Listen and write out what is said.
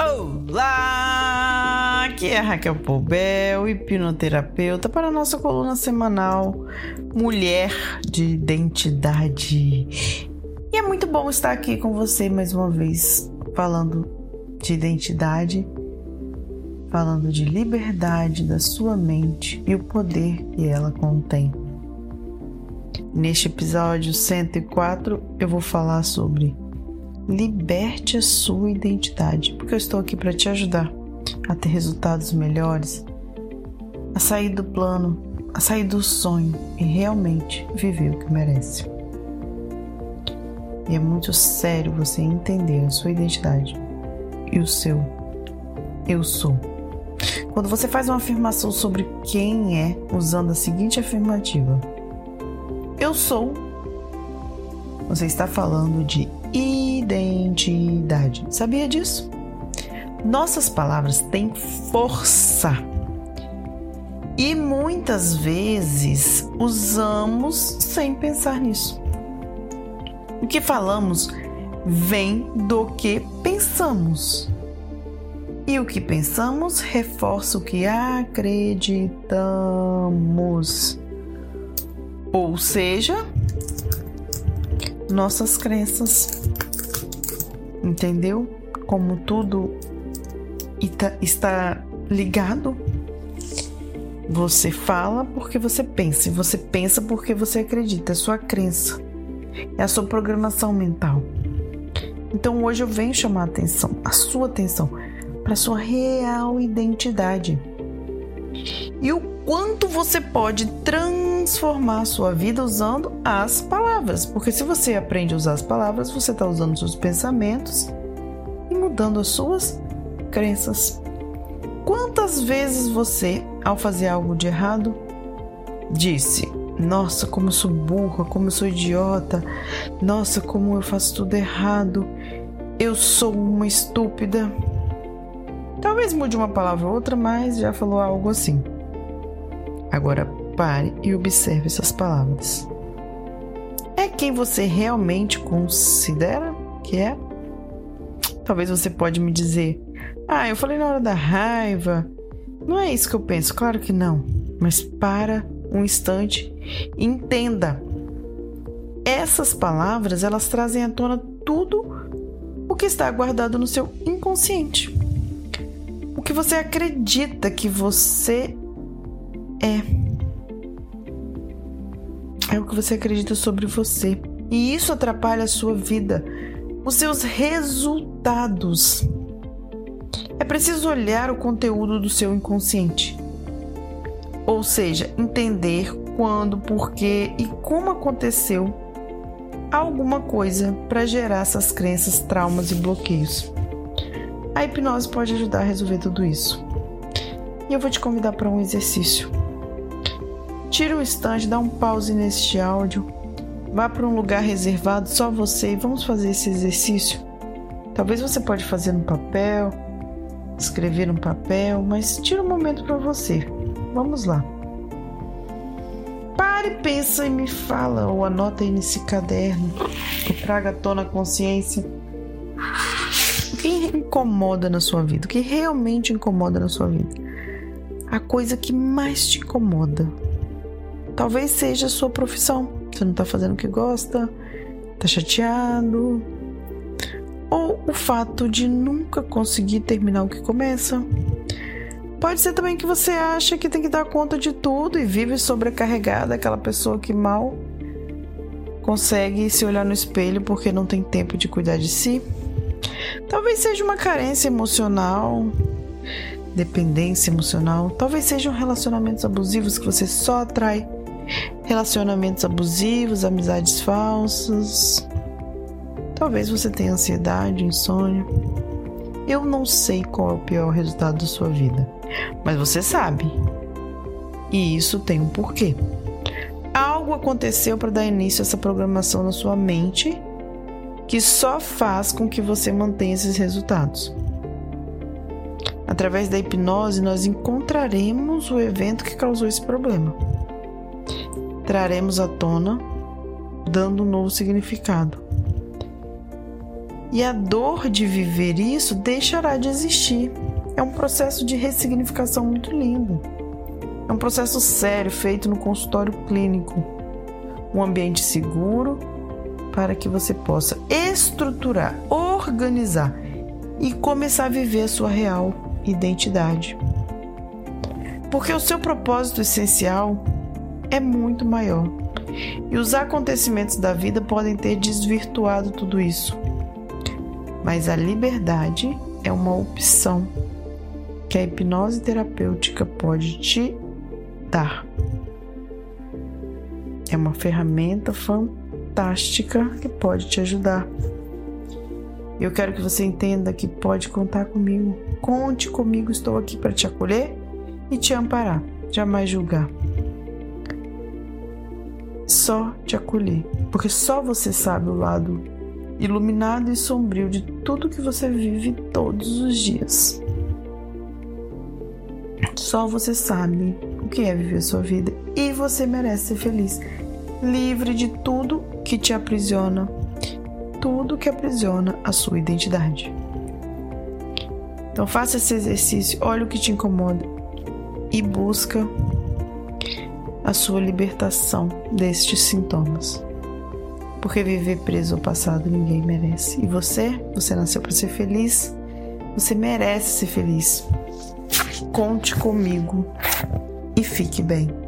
Olá! Aqui é Raquel Pobel, hipnoterapeuta para a nossa coluna semanal Mulher de Identidade. E é muito bom estar aqui com você mais uma vez, falando de identidade, falando de liberdade da sua mente e o poder que ela contém. Neste episódio 104, eu vou falar sobre liberte a sua identidade, porque eu estou aqui para te ajudar a ter resultados melhores, a sair do plano, a sair do sonho e realmente viver o que merece. E é muito sério você entender a sua identidade e o seu eu sou. Quando você faz uma afirmação sobre quem é usando a seguinte afirmativa: Eu sou, você está falando de identidade. Sabia disso? Nossas palavras têm força e muitas vezes usamos sem pensar nisso. O que falamos vem do que pensamos. E o que pensamos reforça o que acreditamos. Ou seja, nossas crenças. Entendeu? Como tudo está ligado. Você fala porque você pensa, e você pensa porque você acredita, é sua crença, é a sua programação mental. Então hoje eu venho chamar a atenção, a sua atenção, para sua real identidade. E o quanto você pode transformar a sua vida usando as palavras. Porque se você aprende a usar as palavras, você está usando seus pensamentos e mudando as suas crenças. Quantas vezes você, ao fazer algo de errado, disse: Nossa, como eu sou burra, como eu sou idiota, nossa, como eu faço tudo errado, eu sou uma estúpida. Talvez mude uma palavra ou outra, mas já falou algo assim. Agora pare e observe essas palavras. É quem você realmente considera que é? Talvez você pode me dizer: "Ah, eu falei na hora da raiva". Não é isso que eu penso, claro que não. Mas para um instante entenda. Essas palavras, elas trazem à tona tudo o que está guardado no seu inconsciente. O que você acredita que você é. É o que você acredita sobre você. E isso atrapalha a sua vida, os seus resultados. É preciso olhar o conteúdo do seu inconsciente. Ou seja, entender quando, porquê e como aconteceu alguma coisa para gerar essas crenças, traumas e bloqueios. A hipnose pode ajudar a resolver tudo isso. E eu vou te convidar para um exercício. Tire um instante, dá um pause neste áudio, vá para um lugar reservado só você e vamos fazer esse exercício. Talvez você pode fazer no papel, escrever no papel, mas tira um momento para você. Vamos lá. Pare, pensa e me fala ou anota aí nesse caderno e traga à tona a consciência o que incomoda na sua vida, o que realmente incomoda na sua vida. A coisa que mais te incomoda. Talvez seja a sua profissão. Você não está fazendo o que gosta, está chateado. Ou o fato de nunca conseguir terminar o que começa. Pode ser também que você acha que tem que dar conta de tudo e vive sobrecarregada, aquela pessoa que mal consegue se olhar no espelho porque não tem tempo de cuidar de si. Talvez seja uma carência emocional, dependência emocional, talvez sejam relacionamentos abusivos que você só atrai relacionamentos abusivos, amizades falsas. Talvez você tenha ansiedade, insônia. Eu não sei qual é o pior resultado da sua vida, mas você sabe. E isso tem um porquê. Algo aconteceu para dar início a essa programação na sua mente que só faz com que você mantenha esses resultados. Através da hipnose, nós encontraremos o evento que causou esse problema traremos à tona, dando um novo significado. E a dor de viver isso deixará de existir. É um processo de ressignificação muito lindo. É um processo sério feito no consultório clínico. Um ambiente seguro para que você possa estruturar, organizar e começar a viver a sua real identidade. Porque o seu propósito essencial é muito maior. E os acontecimentos da vida podem ter desvirtuado tudo isso. Mas a liberdade é uma opção que a hipnose terapêutica pode te dar. É uma ferramenta fantástica que pode te ajudar. Eu quero que você entenda que pode contar comigo. Conte comigo, estou aqui para te acolher e te amparar, jamais julgar. Só te acolher, porque só você sabe o lado iluminado e sombrio de tudo que você vive todos os dias. Só você sabe o que é viver sua vida e você merece ser feliz, livre de tudo que te aprisiona, tudo que aprisiona a sua identidade. Então faça esse exercício, olha o que te incomoda e busca a sua libertação destes sintomas. Porque viver preso ao passado ninguém merece. E você, você nasceu para ser feliz, você merece ser feliz. Conte comigo e fique bem.